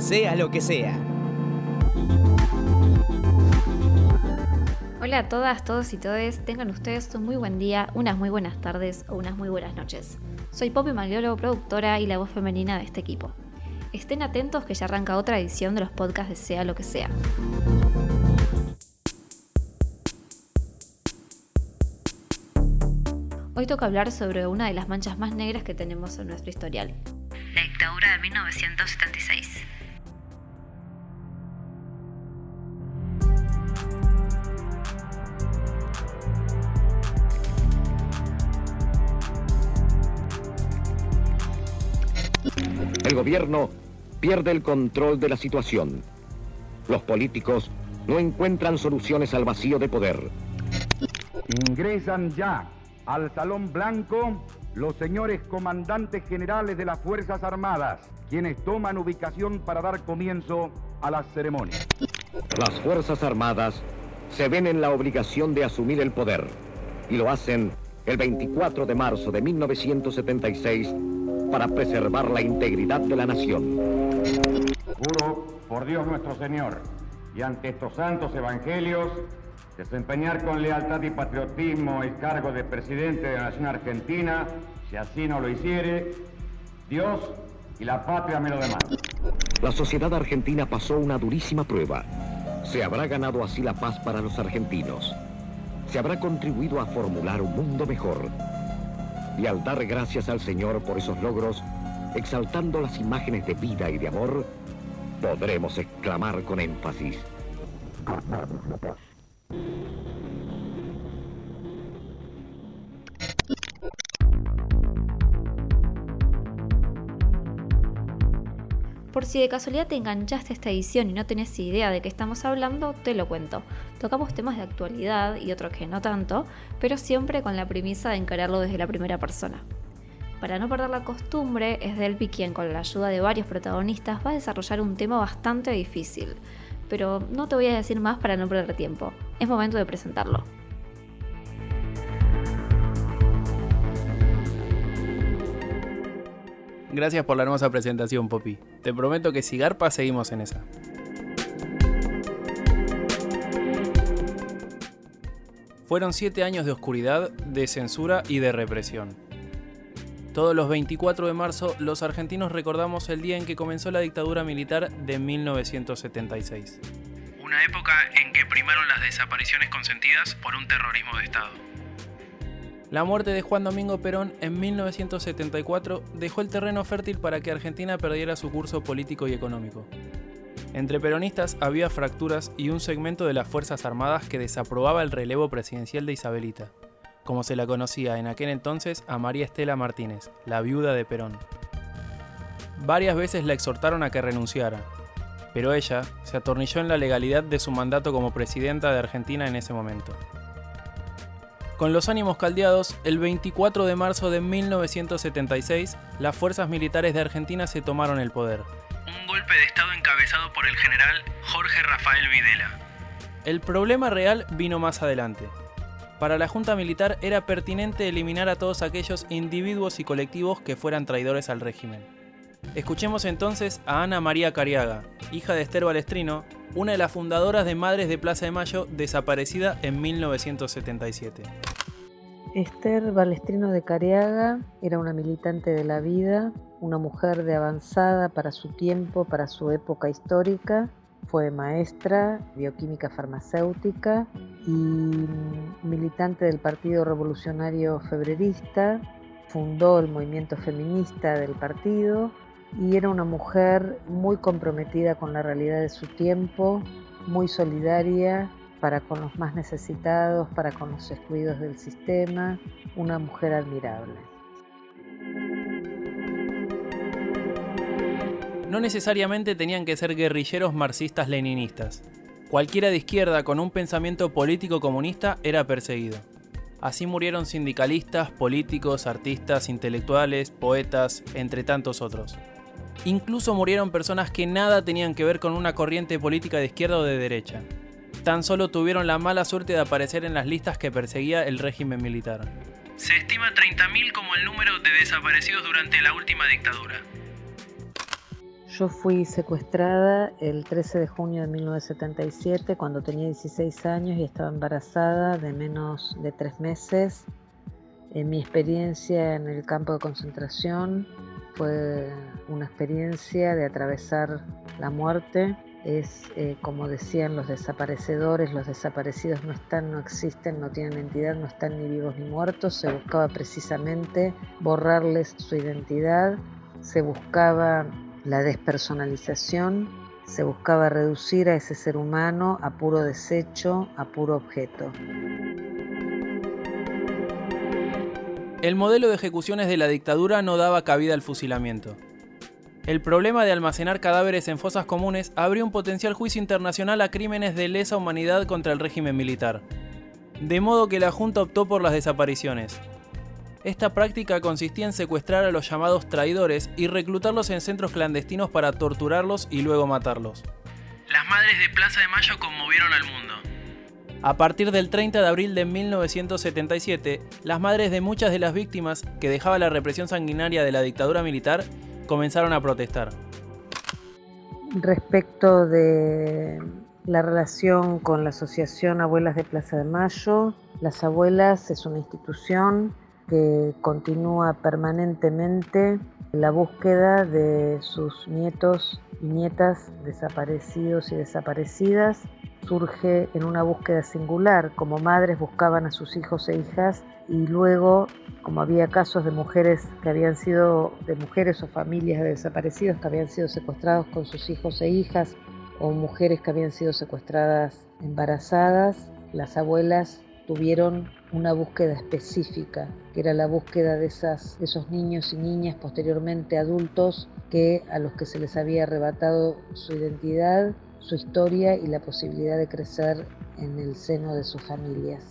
sea lo que sea. Hola a todas, todos y todes, tengan ustedes un muy buen día, unas muy buenas tardes o unas muy buenas noches. Soy Poppy Magliolo, productora y la voz femenina de este equipo. Estén atentos que ya arranca otra edición de los podcasts de Sea lo que sea. Hoy toca hablar sobre una de las manchas más negras que tenemos en nuestro historial. La dictadura de 1976. El gobierno pierde el control de la situación. Los políticos no encuentran soluciones al vacío de poder. Ingresan ya al Salón Blanco los señores comandantes generales de las Fuerzas Armadas, quienes toman ubicación para dar comienzo a las ceremonias. Las Fuerzas Armadas se ven en la obligación de asumir el poder y lo hacen el 24 de marzo de 1976 para preservar la integridad de la nación. Juro por Dios nuestro Señor y ante estos santos evangelios desempeñar con lealtad y patriotismo el cargo de presidente de la Nación Argentina, si así no lo hiciere, Dios y la patria me lo demandan. La sociedad argentina pasó una durísima prueba. Se habrá ganado así la paz para los argentinos. Se habrá contribuido a formular un mundo mejor. Y al dar gracias al Señor por esos logros, exaltando las imágenes de vida y de amor, podremos exclamar con énfasis. Por si de casualidad te enganchaste a esta edición y no tenés idea de qué estamos hablando, te lo cuento. Tocamos temas de actualidad y otros que no tanto, pero siempre con la premisa de encararlo desde la primera persona. Para no perder la costumbre, es Delphi quien con la ayuda de varios protagonistas va a desarrollar un tema bastante difícil, pero no te voy a decir más para no perder tiempo. Es momento de presentarlo. Gracias por la hermosa presentación, Poppy. Te prometo que si garpa seguimos en esa. Fueron siete años de oscuridad, de censura y de represión. Todos los 24 de marzo, los argentinos recordamos el día en que comenzó la dictadura militar de 1976. Una época en que primaron las desapariciones consentidas por un terrorismo de Estado. La muerte de Juan Domingo Perón en 1974 dejó el terreno fértil para que Argentina perdiera su curso político y económico. Entre peronistas había fracturas y un segmento de las Fuerzas Armadas que desaprobaba el relevo presidencial de Isabelita, como se la conocía en aquel entonces a María Estela Martínez, la viuda de Perón. Varias veces la exhortaron a que renunciara, pero ella se atornilló en la legalidad de su mandato como presidenta de Argentina en ese momento. Con los ánimos caldeados, el 24 de marzo de 1976, las fuerzas militares de Argentina se tomaron el poder. Un golpe de Estado encabezado por el general Jorge Rafael Videla. El problema real vino más adelante. Para la Junta Militar era pertinente eliminar a todos aquellos individuos y colectivos que fueran traidores al régimen. Escuchemos entonces a Ana María Cariaga, hija de Esther Balestrino, una de las fundadoras de Madres de Plaza de Mayo, desaparecida en 1977. Esther Balestrino de Cariaga era una militante de la vida, una mujer de avanzada para su tiempo, para su época histórica. Fue maestra, bioquímica farmacéutica y militante del Partido Revolucionario Febrerista. Fundó el movimiento feminista del partido y era una mujer muy comprometida con la realidad de su tiempo, muy solidaria para con los más necesitados, para con los excluidos del sistema, una mujer admirable. No necesariamente tenían que ser guerrilleros marxistas leninistas. Cualquiera de izquierda con un pensamiento político comunista era perseguido. Así murieron sindicalistas, políticos, artistas, intelectuales, poetas, entre tantos otros. Incluso murieron personas que nada tenían que ver con una corriente política de izquierda o de derecha tan solo tuvieron la mala suerte de aparecer en las listas que perseguía el régimen militar. Se estima 30.000 como el número de desaparecidos durante la última dictadura. Yo fui secuestrada el 13 de junio de 1977 cuando tenía 16 años y estaba embarazada de menos de tres meses. En mi experiencia en el campo de concentración fue una experiencia de atravesar la muerte. Es eh, como decían los desaparecedores, los desaparecidos no están, no existen, no tienen entidad, no están ni vivos ni muertos. Se buscaba precisamente borrarles su identidad, se buscaba la despersonalización, se buscaba reducir a ese ser humano a puro desecho, a puro objeto. El modelo de ejecuciones de la dictadura no daba cabida al fusilamiento. El problema de almacenar cadáveres en fosas comunes abrió un potencial juicio internacional a crímenes de lesa humanidad contra el régimen militar. De modo que la Junta optó por las desapariciones, esta práctica consistía en secuestrar a los llamados traidores y reclutarlos en centros clandestinos para torturarlos y luego matarlos. Las madres de Plaza de Mayo conmovieron al mundo. A partir del 30 de abril de 1977, las madres de muchas de las víctimas que dejaba la represión sanguinaria de la dictadura militar comenzaron a protestar. Respecto de la relación con la Asociación Abuelas de Plaza de Mayo, las abuelas es una institución que continúa permanentemente la búsqueda de sus nietos y nietas desaparecidos y desaparecidas. Surge en una búsqueda singular, como madres buscaban a sus hijos e hijas y luego, como había casos de mujeres que habían sido, de mujeres o familias de desaparecidos que habían sido secuestrados con sus hijos e hijas, o mujeres que habían sido secuestradas embarazadas, las abuelas tuvieron una búsqueda específica, que era la búsqueda de, esas, esos niños y niñas posteriormente adultos que a los que se les había arrebatado su identidad, su historia y la posibilidad de crecer en el seno de sus familias.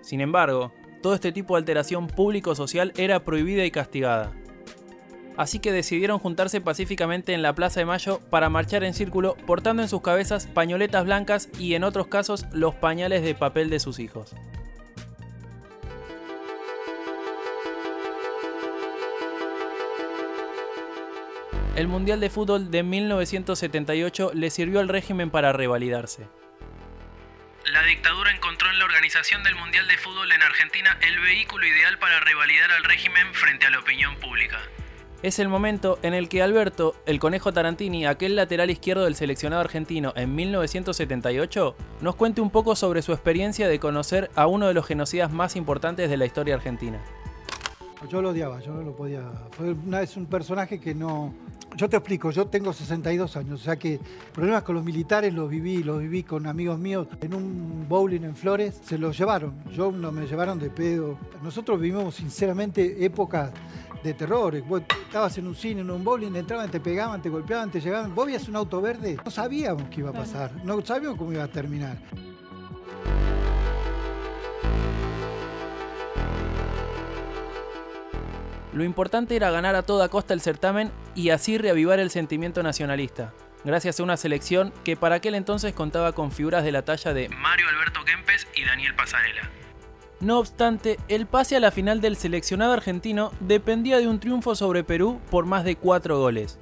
Sin embargo, todo este tipo de alteración público-social era prohibida y castigada así que decidieron juntarse pacíficamente en la Plaza de Mayo para marchar en círculo portando en sus cabezas pañoletas blancas y en otros casos los pañales de papel de sus hijos. El Mundial de Fútbol de 1978 le sirvió al régimen para revalidarse. La dictadura encontró en la organización del Mundial de Fútbol en Argentina el vehículo ideal para revalidar al régimen frente a la opinión pública es el momento en el que Alberto, el conejo Tarantini, aquel lateral izquierdo del seleccionado argentino en 1978, nos cuente un poco sobre su experiencia de conocer a uno de los genocidas más importantes de la historia argentina. Yo lo odiaba, yo no lo podía. Fue una vez un personaje que no. Yo te explico, yo tengo 62 años, o sea que problemas con los militares los viví, los viví con amigos míos en un bowling en Flores, se los llevaron. Yo no me llevaron de pedo. Nosotros vivimos sinceramente épocas de terror. Vos estabas en un cine, en un bowling, entraban, te pegaban, te golpeaban, te llegaban. Vos veías un auto verde, no sabíamos qué iba a pasar, no sabíamos cómo iba a terminar. Lo importante era ganar a toda costa el certamen y así reavivar el sentimiento nacionalista, gracias a una selección que para aquel entonces contaba con figuras de la talla de Mario Alberto Kempes y Daniel Pasarela. No obstante, el pase a la final del seleccionado argentino dependía de un triunfo sobre Perú por más de 4 goles.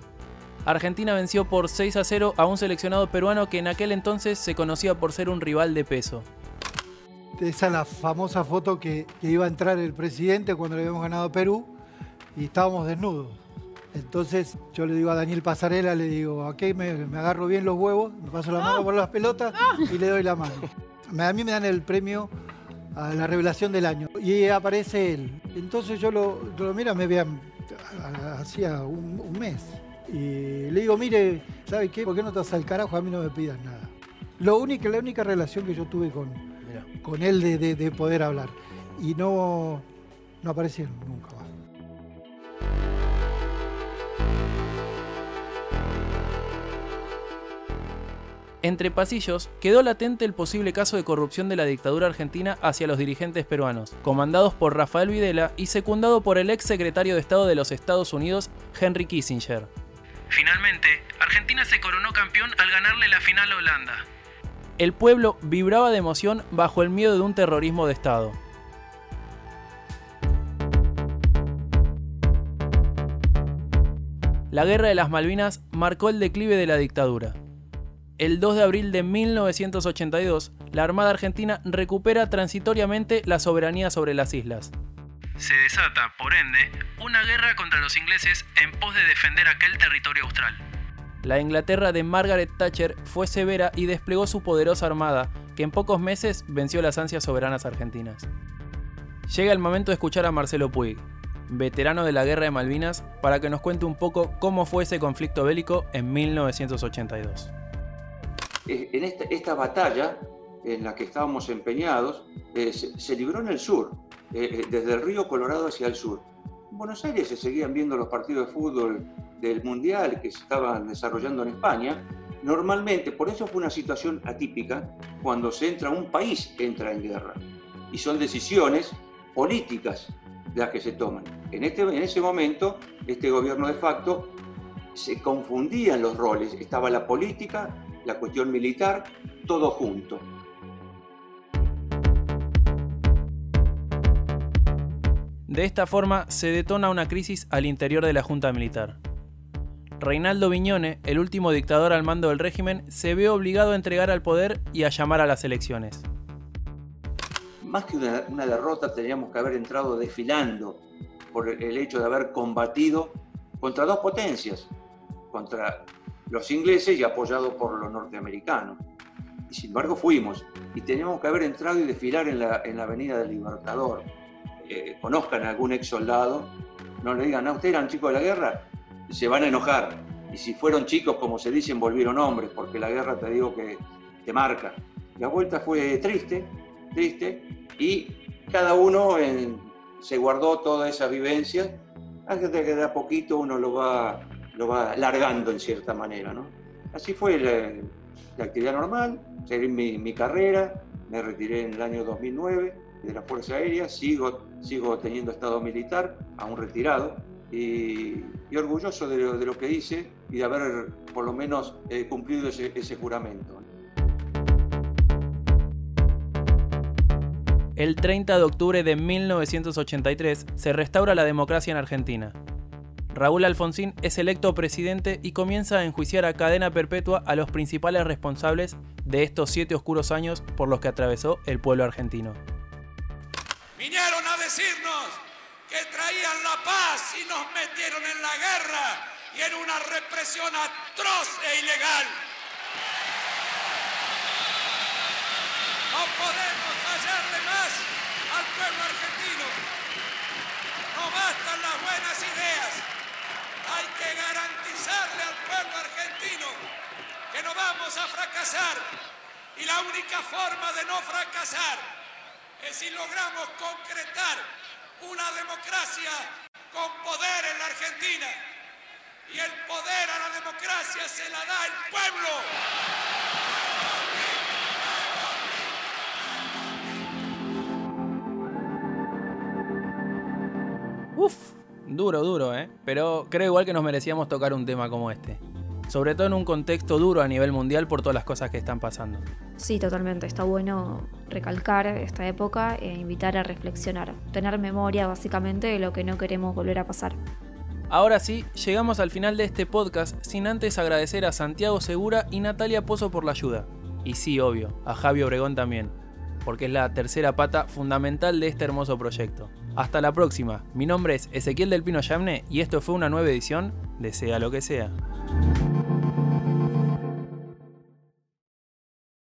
Argentina venció por 6 a 0 a un seleccionado peruano que en aquel entonces se conocía por ser un rival de peso. Esa es la famosa foto que, iba a entrar el presidente cuando le habíamos ganado a Perú y estábamos desnudos. Entonces yo le digo a Daniel Pasarela, le digo, aquí me, me agarro bien los huevos, me paso la mano por las pelotas y le doy la mano. A mí me dan el premio a la revelación del año. Y aparece él. Entonces yo lo, lo mira, me vean hacía un, mes. Y le digo, mire, ¿sabe qué? ¿Por qué no te vas al carajo? A mí no me pidas nada. Lo único, la única relación que yo tuve con, con él de, de, poder hablar. Y no, no aparecieron nunca Entre pasillos quedó latente el posible caso de corrupción de la dictadura argentina hacia los dirigentes peruanos, comandados por Rafael Videla y secundado por el ex secretario de Estado de los Estados Unidos, Henry Kissinger. Finalmente, Argentina se coronó campeón al ganarle la final a Holanda. El pueblo vibraba de emoción bajo el miedo de un terrorismo de Estado. La Guerra de las Malvinas marcó el declive de la dictadura. El 2 de abril de 1982, la Armada Argentina recupera transitoriamente la soberanía sobre las islas. Se desata, por ende, una guerra contra los ingleses en pos de defender aquel territorio austral. La Inglaterra de Margaret Thatcher fue severa y desplegó su poderosa armada, que en pocos meses venció las ansias soberanas argentinas. Llega el momento de escuchar a Marcelo Puig, veterano de la Guerra de Malvinas, para que nos cuente un poco cómo fue ese conflicto bélico en 1982. Eh, en esta, batalla en la que estábamos empeñados, eh, se, libró en el sur, eh, desde el río Colorado hacia el sur. En Buenos Aires se seguían viendo los partidos de fútbol del Mundial que se estaban desarrollando en España. Normalmente, por eso fue una situación atípica, cuando se entra un país, entra en guerra. Y son decisiones políticas las que se toman. En, este, en ese momento, este gobierno de facto se confundían los roles. Estaba la política la cuestión militar, todo junto. De esta forma se detona una crisis al interior de la Junta Militar. Reinaldo Viñone, el último dictador al mando del régimen, se ve obligado a entregar al poder y a llamar a las elecciones. Más que una, una derrota, teníamos que haber entrado desfilando por el hecho de haber combatido contra dos potencias, contra los ingleses y apoyado por los norteamericanos. Y sin embargo fuimos y tenemos que haber entrado y desfilar en la, en la Avenida del Libertador. Eh, conozcan a algún ex soldado, no le digan, ¿a ustedes eran chicos de la guerra? Se van a enojar. Y si fueron chicos, como se dicen, volvieron hombres, porque la guerra te digo que te marca. La vuelta fue triste, triste, y cada uno se guardó todas esas vivencias, hasta que de a poquito uno lo va lo va largando en cierta manera. ¿no? Así fue la, actividad normal, seguí mi, carrera, me retiré en el año 2009 de la Fuerza Aérea, sigo, sigo teniendo estado militar, aún retirado, y, orgulloso de lo, que hice y de haber por lo menos eh, cumplido ese, ese juramento. El 30 de octubre de 1983 se restaura la democracia en Argentina. Raúl Alfonsín es electo presidente y comienza a enjuiciar a cadena perpetua a los principales responsables de estos siete oscuros años por los que atravesó el pueblo argentino. Vinieron a decirnos que traían la paz y nos metieron en la guerra y en una represión atroz e ilegal. No podemos fallarle más al pueblo argentino. No bastan las buenas ideas hay que garantizarle al pueblo argentino que no vamos a fracasar. Y la única forma de no fracasar es si logramos concretar una democracia con poder en la Argentina. Y el poder a la democracia se la da el pueblo. Duro, duro, ¿eh? Pero creo igual que nos merecíamos tocar un tema como este. Sobre todo en un contexto duro a nivel mundial por todas las cosas que están pasando. Sí, totalmente. Está bueno recalcar esta época e invitar a reflexionar. Tener memoria básicamente de lo que no queremos volver a pasar. Ahora sí, llegamos al final de este podcast sin antes agradecer a Santiago Segura y Natalia Pozo por la ayuda. Y sí, obvio, a Javi Obregón también, porque es la tercera pata fundamental de este hermoso proyecto. Hasta la próxima. Mi nombre es Ezequiel del Pino Yamne y esto fue una nueva edición de Sea lo que sea.